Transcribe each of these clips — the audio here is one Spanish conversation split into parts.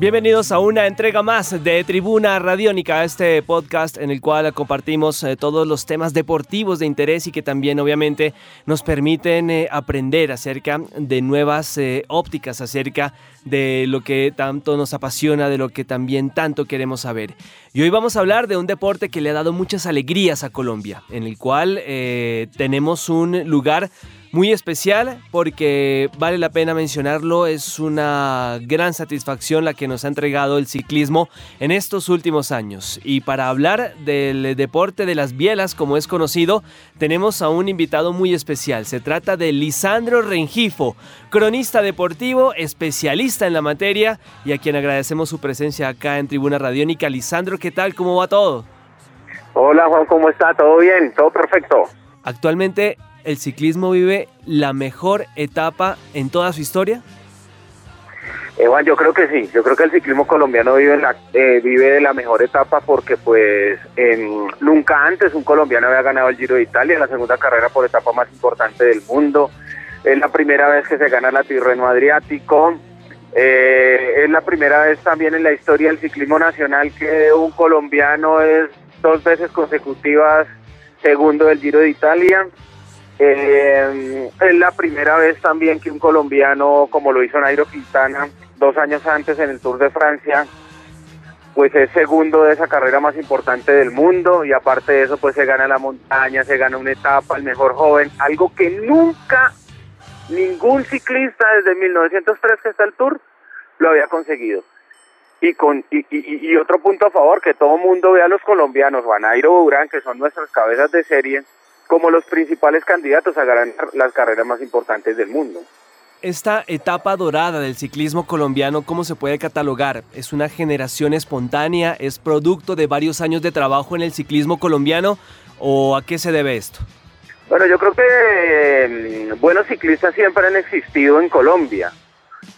Bienvenidos a una entrega más de Tribuna Radiónica, este podcast en el cual compartimos eh, todos los temas deportivos de interés y que también obviamente nos permiten eh, aprender acerca de nuevas eh, ópticas, acerca de lo que tanto nos apasiona, de lo que también tanto queremos saber. Y hoy vamos a hablar de un deporte que le ha dado muchas alegrías a Colombia, en el cual tenemos un lugar muy especial porque vale la pena mencionarlo, es una gran satisfacción la que nos ha entregado el ciclismo en estos últimos años. Y para hablar del deporte de las bielas, como es conocido, tenemos a un invitado muy especial. Se trata de Lisandro Rengifo, cronista deportivo, especialista en la materia y a quien agradecemos su presencia acá en Tribuna Radiónica. Lisandro, ¿qué tal? ¿Cómo va todo? Hola Juan, ¿cómo está? ¿Todo bien? ¿Todo perfecto? Actualmente el ciclismo vive la mejor etapa en toda su historia? Eh, yo creo que sí, yo creo que el ciclismo colombiano vive, la, eh, vive la mejor etapa porque pues nunca antes un colombiano había ganado el Giro de Italia, la segunda carrera por etapa más importante del mundo, es la primera vez que se gana la Tirreno Adriático, eh, es la primera vez también en la historia del ciclismo nacional que un colombiano es dos veces consecutivas segundo del Giro de Italia, eh, es la primera vez también que un colombiano, como lo hizo Nairo Quintana dos años antes en el Tour de Francia, pues es segundo de esa carrera más importante del mundo y aparte de eso pues se gana la montaña, se gana una etapa, el mejor joven, algo que nunca ningún ciclista desde 1903 que está el Tour lo había conseguido. Y, con, y, otro punto a favor, que todo mundo vea a los colombianos, Juan Nairo Durán, que son nuestras cabezas de serie, como los principales candidatos a ganar las carreras más importantes del mundo. Esta etapa dorada del ciclismo colombiano, ¿cómo se puede catalogar? ¿Es una generación espontánea? ¿Es producto de varios años de trabajo en el ciclismo colombiano? ¿O a qué se debe esto? Bueno, yo creo que mm, buenos ciclistas siempre han existido en Colombia.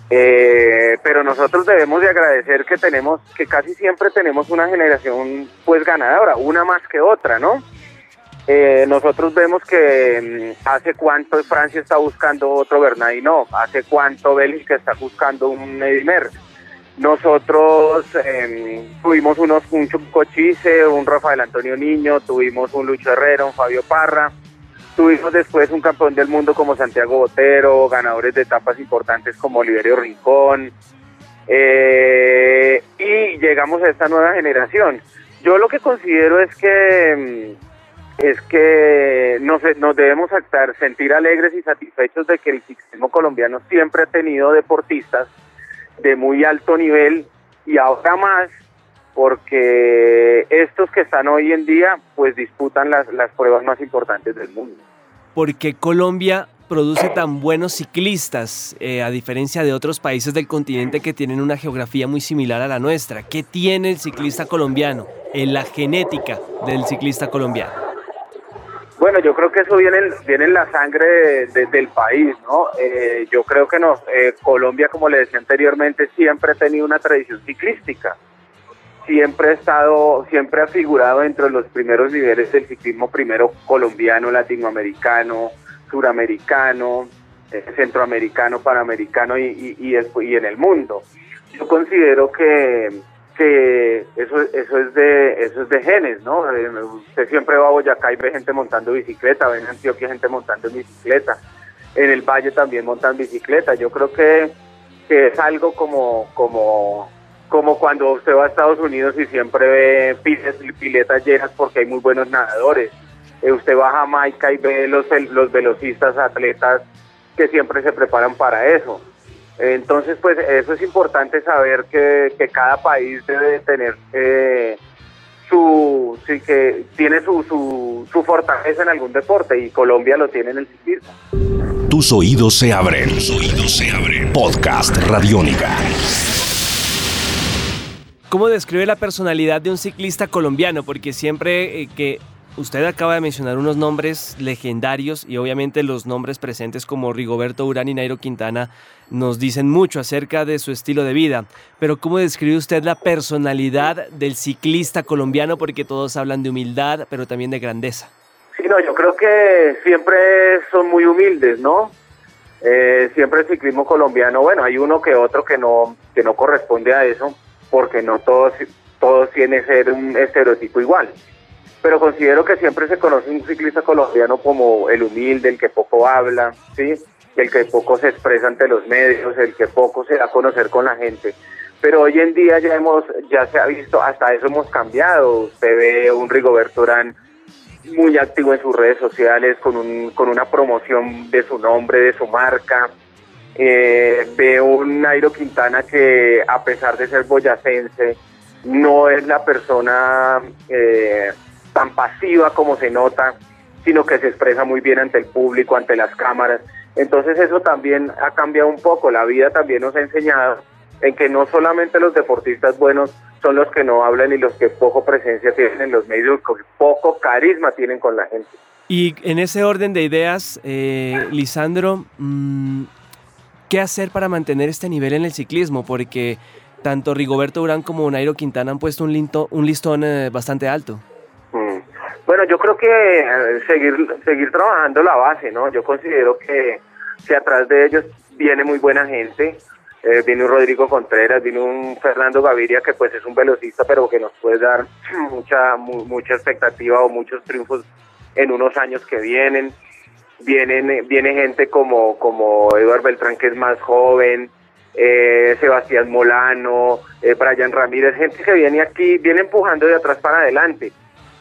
Eh, pero nosotros debemos de agradecer que tenemos, que casi siempre tenemos una generación pues ganadora, una más que otra, ¿no? Eh, nosotros vemos que mm, hace cuánto Francia está buscando otro Bernardino, hace cuánto Bélgica está buscando un Edimer. Nosotros em, tuvimos unos, un Cochise, un Rafael Antonio Niño, tuvimos un Lucho Herrera, un Fabio Parra, tuvimos después un campeón del mundo como Santiago Botero, ganadores de etapas importantes como Oliverio Rincón, eh, y llegamos a esta nueva generación. Yo lo que considero es que em, es que nos, debemos estar, sentir alegres y satisfechos de que el ciclismo colombiano siempre ha tenido deportistas de muy alto nivel y ahora más porque estos que están hoy en día pues disputan las, pruebas más importantes del mundo. Porque Colombia produce tan buenos ciclistas, eh, a diferencia de otros países del continente que tienen una geografía muy similar a la nuestra. ¿Qué tiene el ciclista colombiano en la genética del ciclista colombiano? Bueno, yo creo que eso viene, viene en la sangre del país, ¿no? Eh, yo creo que nos, eh, Colombia, como le decía anteriormente, siempre ha tenido una tradición ciclística. Siempre ha estado, siempre ha figurado entre los primeros niveles del ciclismo, primero colombiano, latinoamericano, suramericano, eh, centroamericano, panamericano y, y, y en el mundo. Yo considero que que eso eso es de eso es de genes, ¿no? Eh, usted siempre va a Boyacá y ve gente montando bicicleta, ve en Antioquia gente montando bicicleta, en el Valle también montan bicicleta. Yo creo que, que es algo como como como cuando usted va a Estados Unidos y siempre ve piletas, piletas llenas porque hay muy buenos nadadores. Eh, usted va a Jamaica y ve los los velocistas atletas que siempre se preparan para eso. Entonces, pues eso es importante saber que, cada país debe tener eh, su, sí, que tiene su, su, su, fortaleza en algún deporte y Colombia lo tiene en el ciclismo. Tus oídos se abren. Tus oídos se abren. Podcast Radiónica. ¿Cómo describe la personalidad de un ciclista colombiano? Porque siempre eh, que Usted acaba de mencionar unos nombres legendarios y obviamente los nombres presentes como Rigoberto Urán y Nairo Quintana nos dicen mucho acerca de su estilo de vida. Pero ¿cómo describe usted la personalidad del ciclista colombiano? Porque todos hablan de humildad, pero también de grandeza. Sí, no, yo creo que siempre son muy humildes, ¿no? Eh, siempre el ciclismo colombiano, bueno, hay uno que otro que no, que no corresponde a eso, porque no todos, todos tienen ser un estereotipo igual. Pero considero que siempre se conoce un ciclista colombiano como el humilde, el que poco habla, ¿sí? el que poco se expresa ante los medios, el que poco se da a conocer con la gente. Pero hoy en día ya hemos, ya se ha visto, hasta eso hemos cambiado. Usted ve un Rigoberto Urán muy activo en sus redes sociales, con, un, con una promoción de su nombre, de su marca. Eh, ve un Nairo Quintana que a pesar de ser boyacense, no es la persona eh, tan pasiva como se nota, sino que se expresa muy bien ante el público, ante las cámaras. Entonces eso también ha cambiado un poco, la vida también nos ha enseñado en que no solamente los deportistas buenos son los que no hablan y los que poco presencia tienen en los medios, que poco carisma tienen con la gente. Y en ese orden de ideas, eh, Lisandro, mm, ¿qué hacer para mantener este nivel en el ciclismo? Porque tanto Rigoberto Urán como Nairo Quintana han puesto un, un listón eh, bastante alto. Bueno, yo creo que eh, seguir seguir trabajando la base, ¿no? Yo considero que, que atrás de ellos viene muy buena gente, eh, viene un Rodrigo Contreras, viene un Fernando Gaviria que pues es un velocista pero que nos puede dar mucha mucha expectativa o muchos triunfos en unos años que vienen. Vienen viene gente como como Eduardo Beltrán que es más joven, eh, Sebastián Molano, eh, Brian Ramírez, gente que viene aquí, viene empujando de atrás para adelante.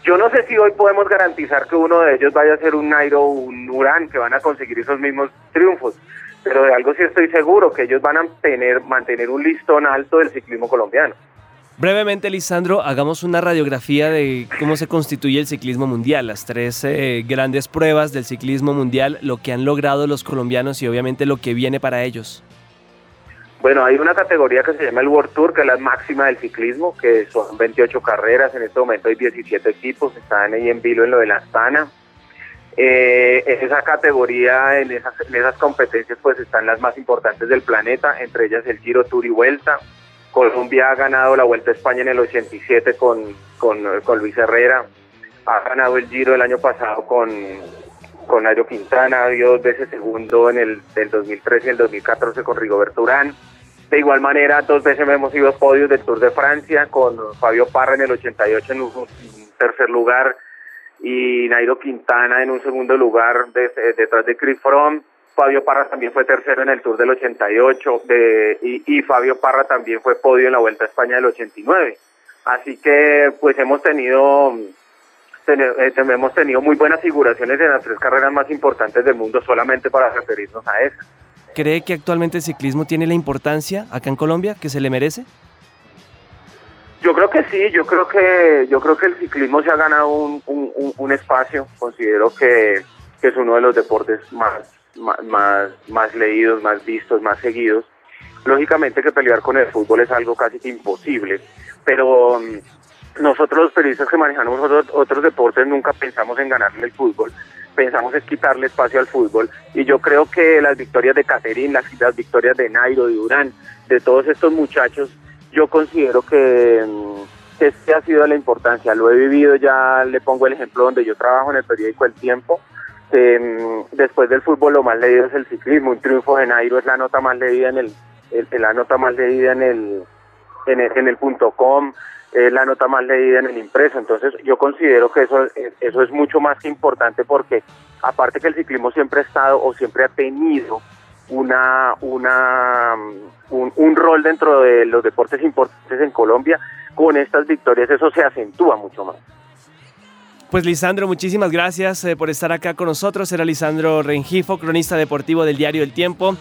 Yo no sé si hoy podemos garantizar que uno de ellos vaya a ser un Nairo o un Urán que van a conseguir esos mismos triunfos, pero de algo sí estoy seguro, que ellos van a tener, mantener un listón alto del ciclismo colombiano. Brevemente, Lisandro, hagamos una radiografía de cómo se constituye el ciclismo mundial, las tres eh, grandes pruebas del ciclismo mundial, lo que han logrado los colombianos y obviamente lo que viene para ellos. Bueno, hay una categoría que se llama el World Tour, que es la máxima del ciclismo, que son 28 carreras, en este momento hay 17 equipos, están ahí en vilo en lo de la Astana, eh, esa categoría, en esas, en esas competencias, pues están las más importantes del planeta, entre ellas el Giro Tour y Vuelta. Colombia ha ganado la Vuelta a España en el 87 con, con, con Luis Herrera, ha ganado el Giro el año pasado con, con Nairo Quintana, dio dos veces segundo en el del 2013 y el 2014 con Rigoberto Urán. De igual manera, dos veces hemos ido podios del Tour de Francia con Fabio Parra en el 88 en un tercer lugar y Nairo Quintana en un segundo lugar detrás de Chris Froome. Fabio Parra también fue tercero en el Tour del 88 de, y, y Fabio Parra también fue podio en la Vuelta a España del 89. Así que pues hemos tenido eh, hemos tenido muy buenas figuraciones en las tres carreras más importantes del mundo solamente para referirnos a eso. ¿Cree que actualmente el ciclismo tiene la importancia acá en Colombia que se le merece? Yo creo que sí, yo creo que yo creo que el ciclismo se ha ganado un, un, espacio. Considero que, es uno de los deportes más, más, más leídos, más vistos, más seguidos. Lógicamente que pelear con el fútbol es algo casi imposible, pero mm, nosotros los periodistas que manejamos otros, otros deportes nunca pensamos en ganarle el fútbol, pensamos en quitarle espacio al fútbol y yo creo que las victorias de Caterín, las, victorias de Nairo, de Durán, de todos estos muchachos yo considero que, mm, este ha sido la importancia. Lo he vivido, ya le pongo el ejemplo donde yo trabajo en el periódico El Tiempo. Mm, después del fútbol lo más leído es el ciclismo. Un triunfo de Nairo es la nota más leída en el, la nota más leída en el en el, en el punto com, es la nota más leída en el impreso. Entonces yo considero que eso, eso es mucho más que importante porque aparte que el ciclismo siempre ha estado o siempre ha tenido una, una, un, rol dentro de los deportes importantes en Colombia, con estas victorias eso se acentúa mucho más. Pues Lisandro, muchísimas gracias eh, por estar acá con nosotros. Era Lisandro Rengifo, cronista deportivo del diario El Tiempo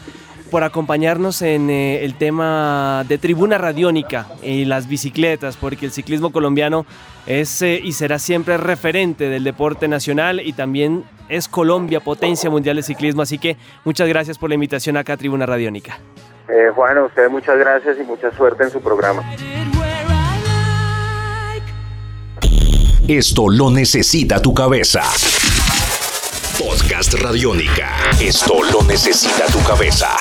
por acompañarnos en eh, el tema de tribuna radiónica y las bicicletas, porque el ciclismo colombiano es eh, y será siempre referente del deporte nacional y también es Colombia potencia mundial de ciclismo. Así que muchas gracias por la invitación acá a Tribuna Radiónica. Eh, Juan, a usted muchas gracias y mucha suerte en su programa. Esto lo necesita tu cabeza. Podcast Radiónica. Esto lo necesita tu cabeza.